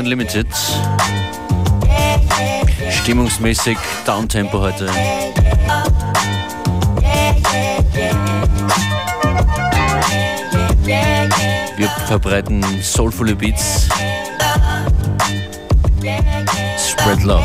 FM4 Unlimited. Stimmungsmäßig Downtempo heute. Wir verbreiten soulful Beats. Spread Love.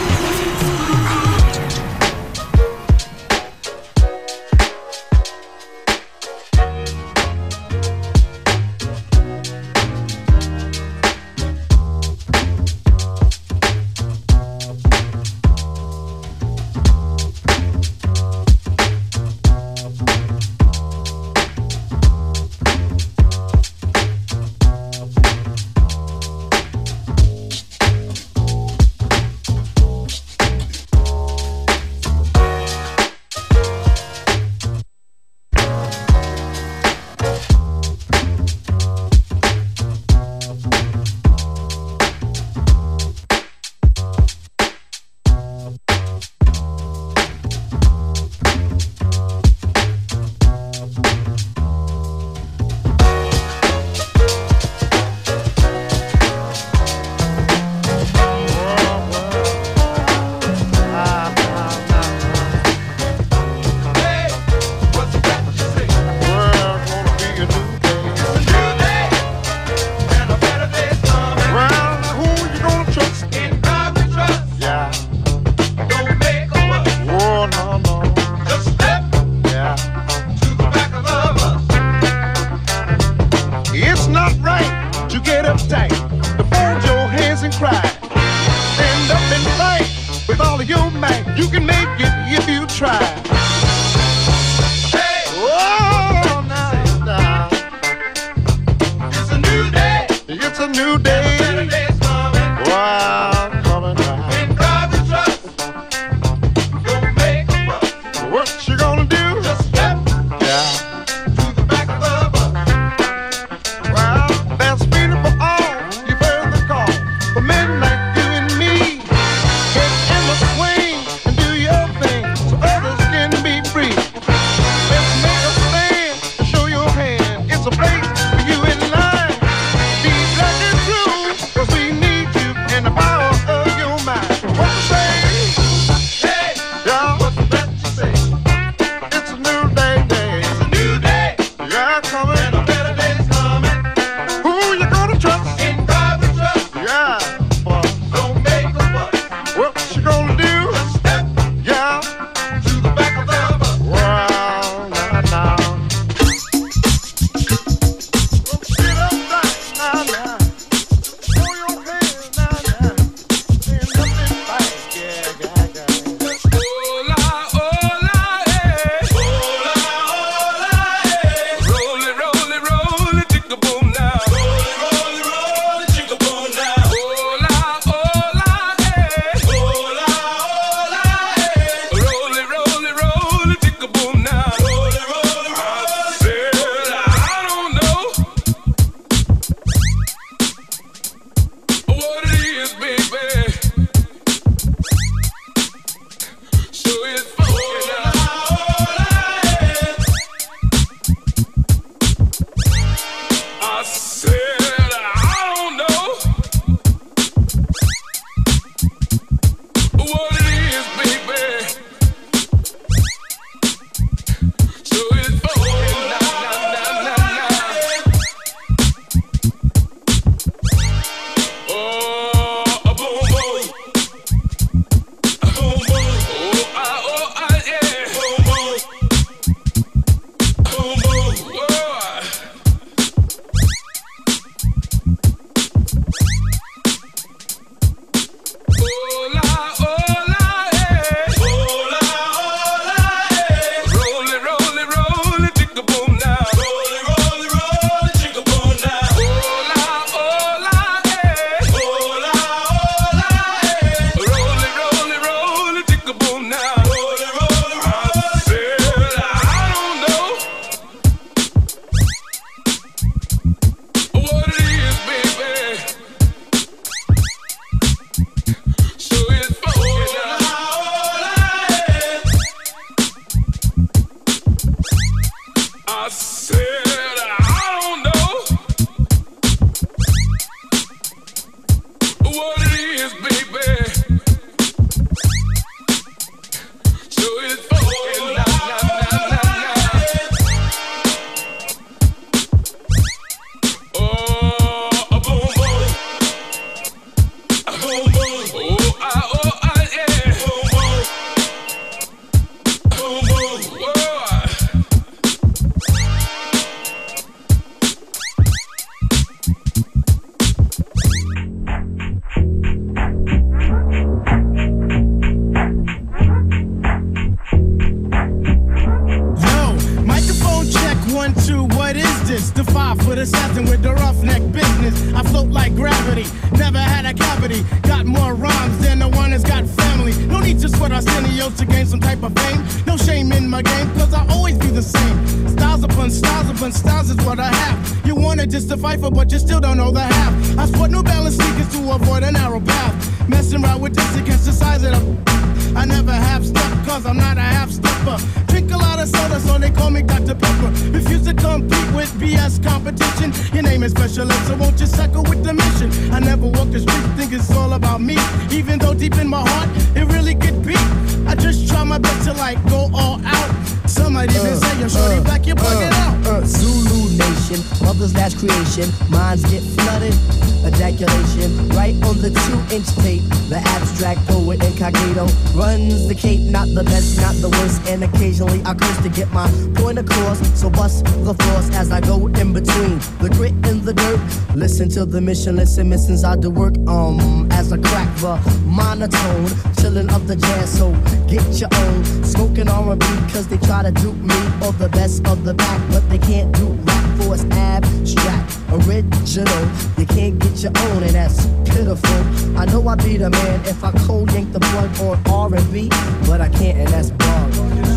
listen, missions I do work um as crack the monotone, chilling up the jazz. So get your own smoking R&B, cause they try to dupe me or the best of the back, but they can't do rap for it's abstract, original. You can't get your own, and that's pitiful. I know I'd be the man if I cold yank the plug on R&B, but I can't, and that's wrong.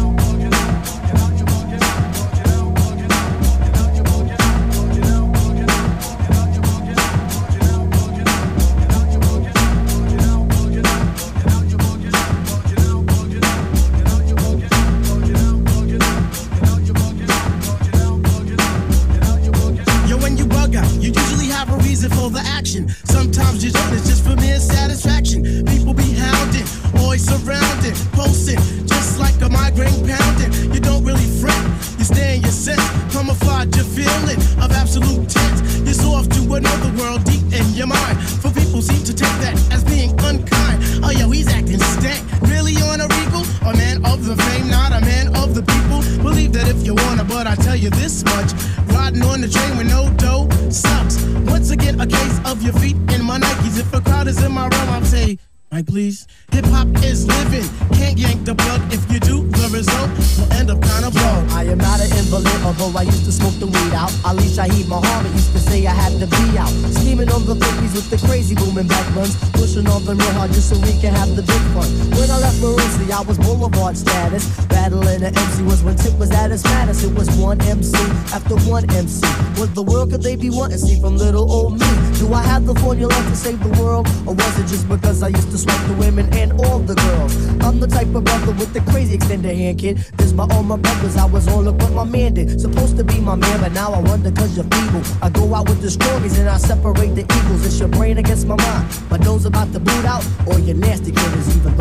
Wanting see from little old me. Do I have the formula to save the world? Or was it just because I used to swipe the women and all the girls? I'm the type of brother with the crazy extended hand, kid. This by all my brothers, I was all look what my man did. Supposed to be my man, but now I wonder cause you're feeble. I go out with the strongies and I separate the eagles. It's your brain against my mind. My nose about to boot out, or your nasty killers, even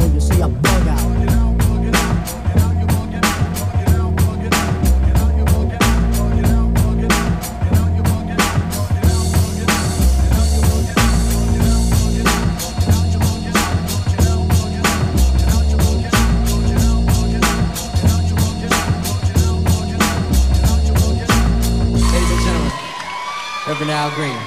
Al Green.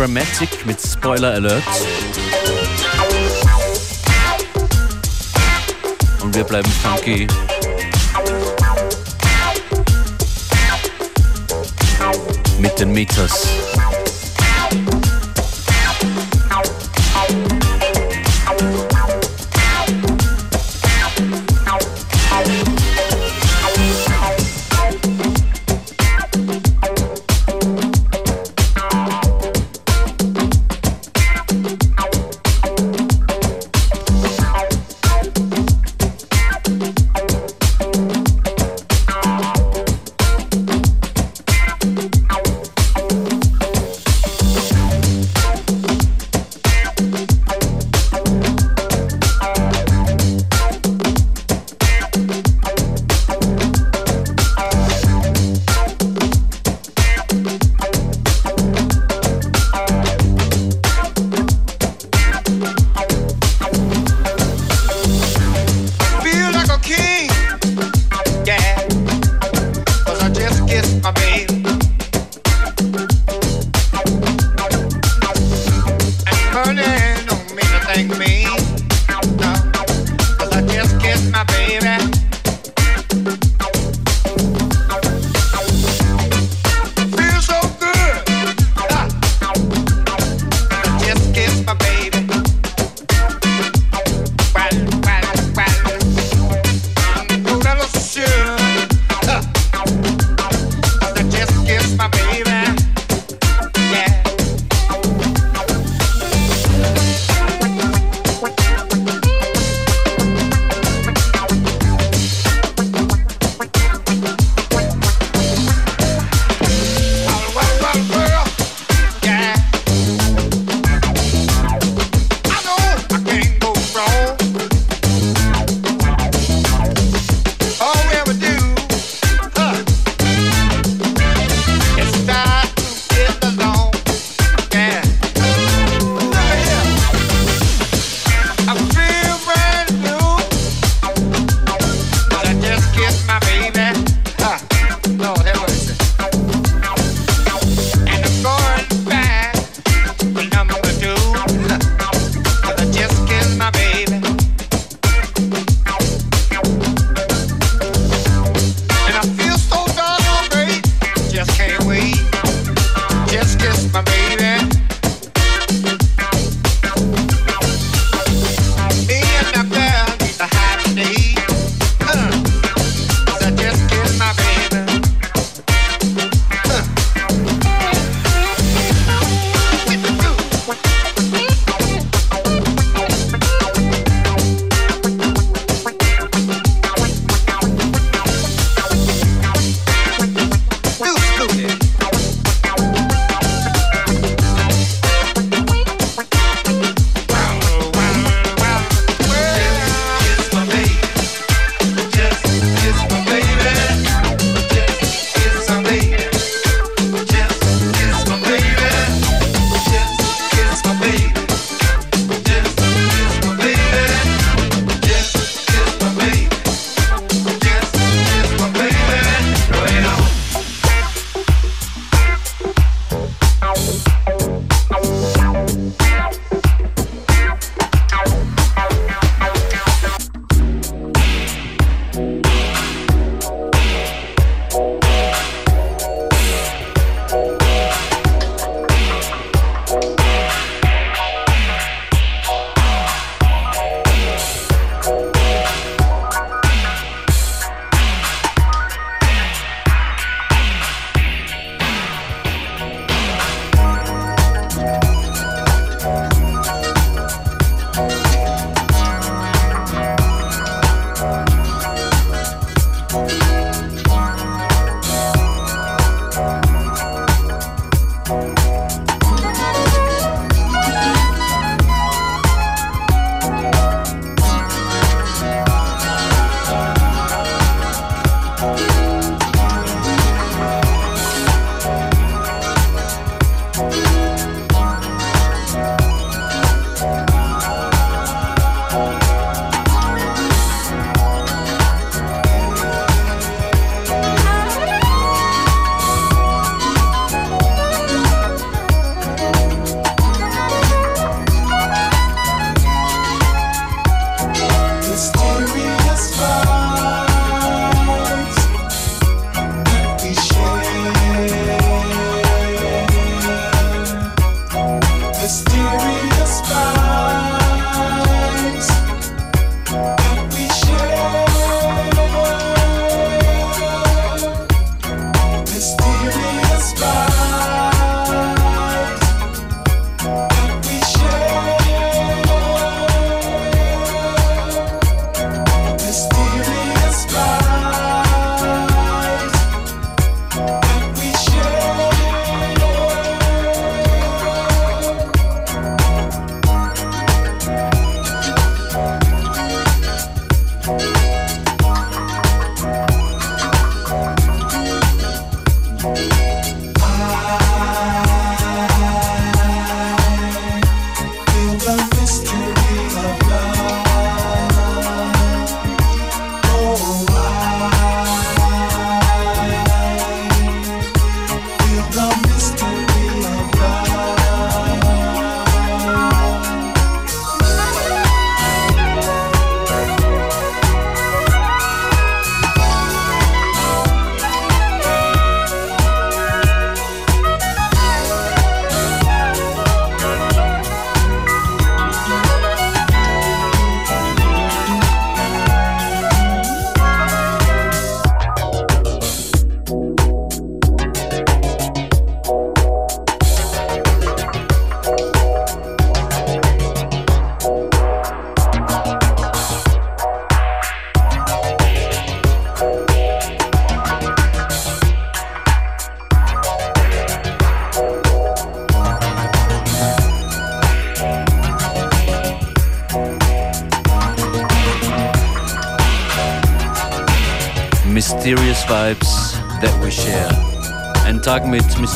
Grammatic mit Spoiler Alert. Und wir bleiben funky. Mit den Meters.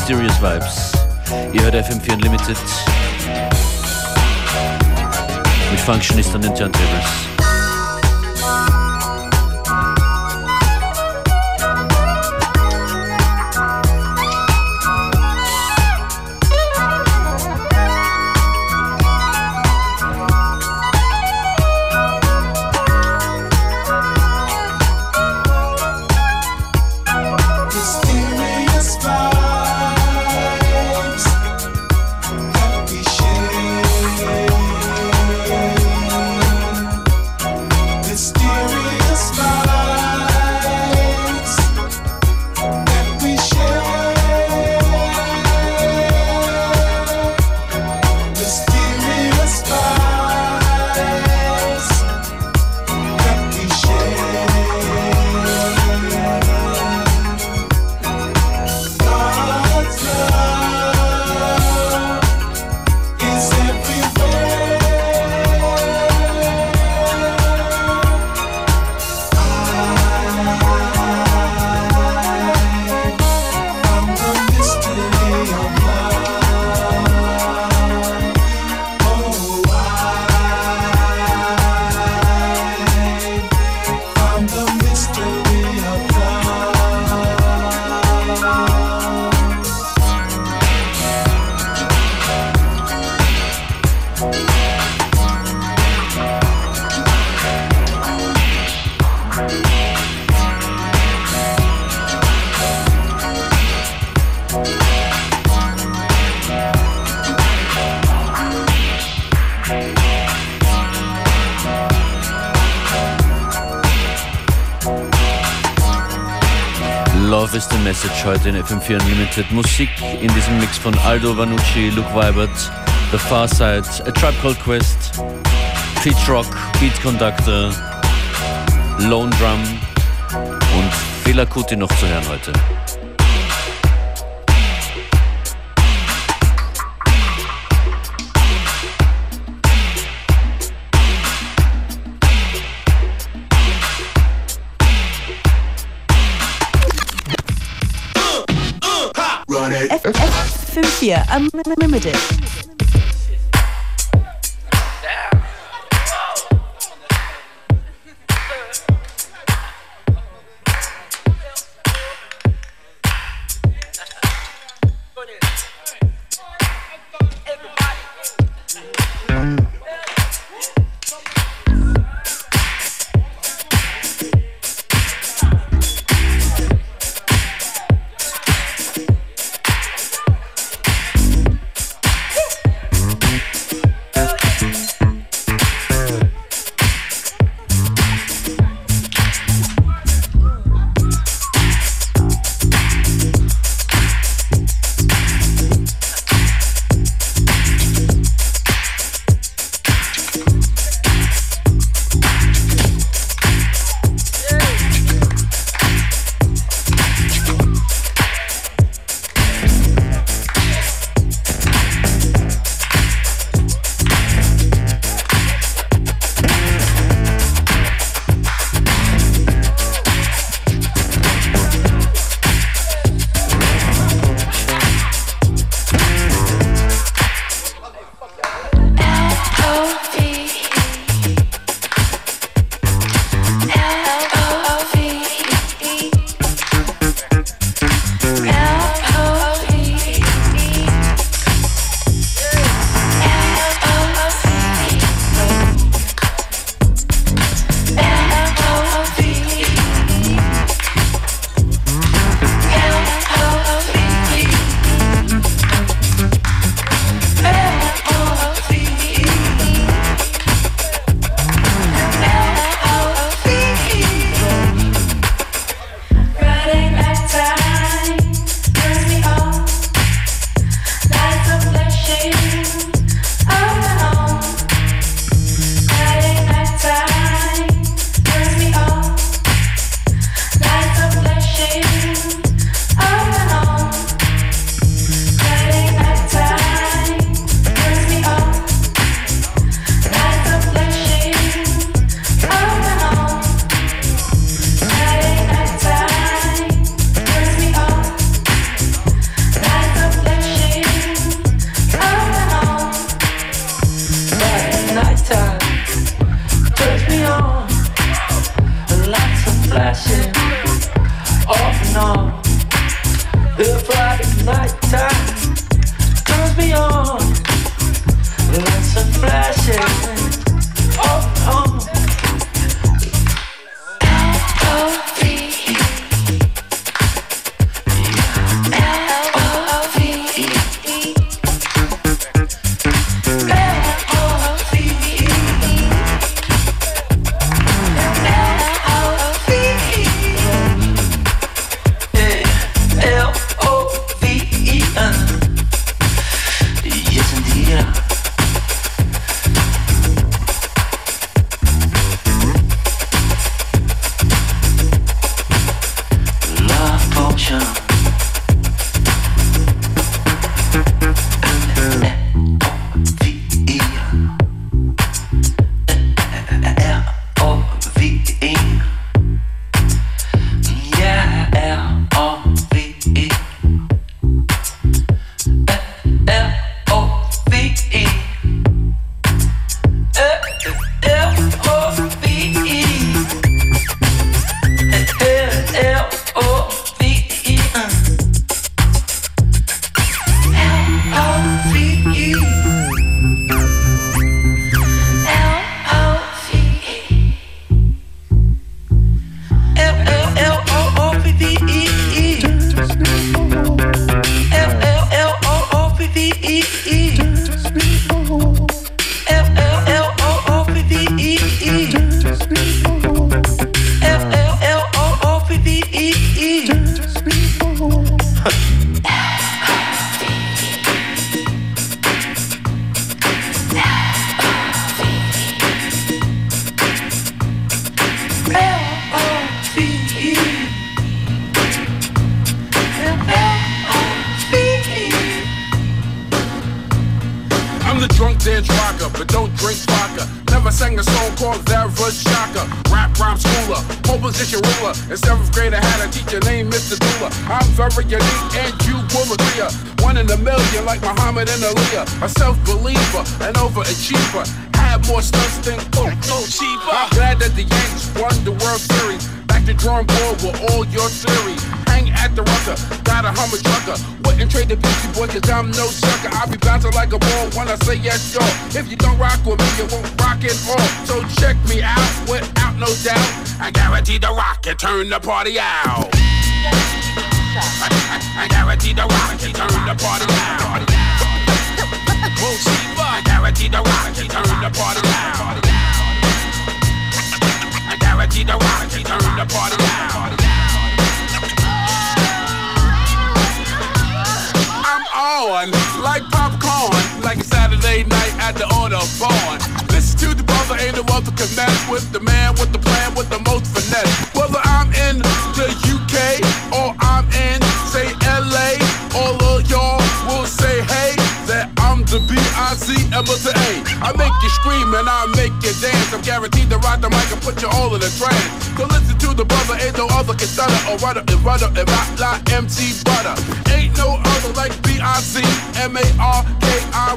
Mysterious Vibes. Ihr hört FM4 Unlimited. Mit Functionist an den Turntables. Heute in FM4 Unlimited. Musik in diesem Mix von Aldo Vanucci, Luke Weibert, The Far Side, A Tribe Called Quest, Peach Rock, Beat Conductor, Lone Drum und Fela Kuti noch zu hören heute. FM4 Unlimited. Sing a song called Vera Shaka. Rap rhyme schooler, pole position ruler. In seventh grade, I had a teacher named Mr. Dula. I'm very unique and you will agree. One in a million, like Muhammad and Aaliyah. A self believer, an overachiever. Had more stunts than oh, cheaper. I'm glad that the Yankees won the World Series. To drawing board with all your theories hang at the rucker. Got a Hummer trucker. Wouldn't trade the Beastie Boy cause I'm no sucker. I'll be bouncing like a ball when I say yes, yo. If you don't rock with me, you won't rock at all. So check me out without no doubt. I guarantee the rock and turn the party out. I, I, I guarantee the rock and turn the party out. See, I guarantee the rock and turn the party out. The turn the party out. on like popcorn, like a Saturday night at the Autobahn. Listen to the brother, ain't no other can mess with the man with the plan with the most finesse. Whether I'm in the B-I-C-M to A. I make you scream and I make you dance. I'm guaranteed to ride the mic and put you all in a trance. So listen to the brother, ain't no other can stutter or rudder and rudder and rock like MC Butter. Ain't no other like B-I-C-M-A-R-K-I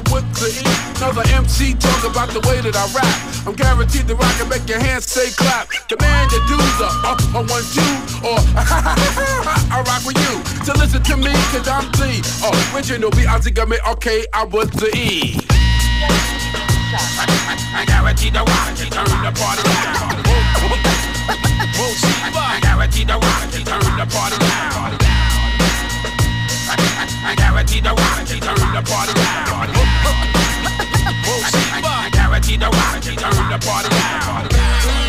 with the E. Another MC talk about the way that I rap. I'm guaranteed to rock and make your hands say clap. Demand your dudes up, up on one, two, or I rock with you. So listen to me, cause I'm the original B-I-C-M-A-R-K-I I was the E. I guarantee the rock, turn the party loud. I guarantee the rock, turn the party loud. I guarantee the the party loud. I guarantee the rock, turn the party loud.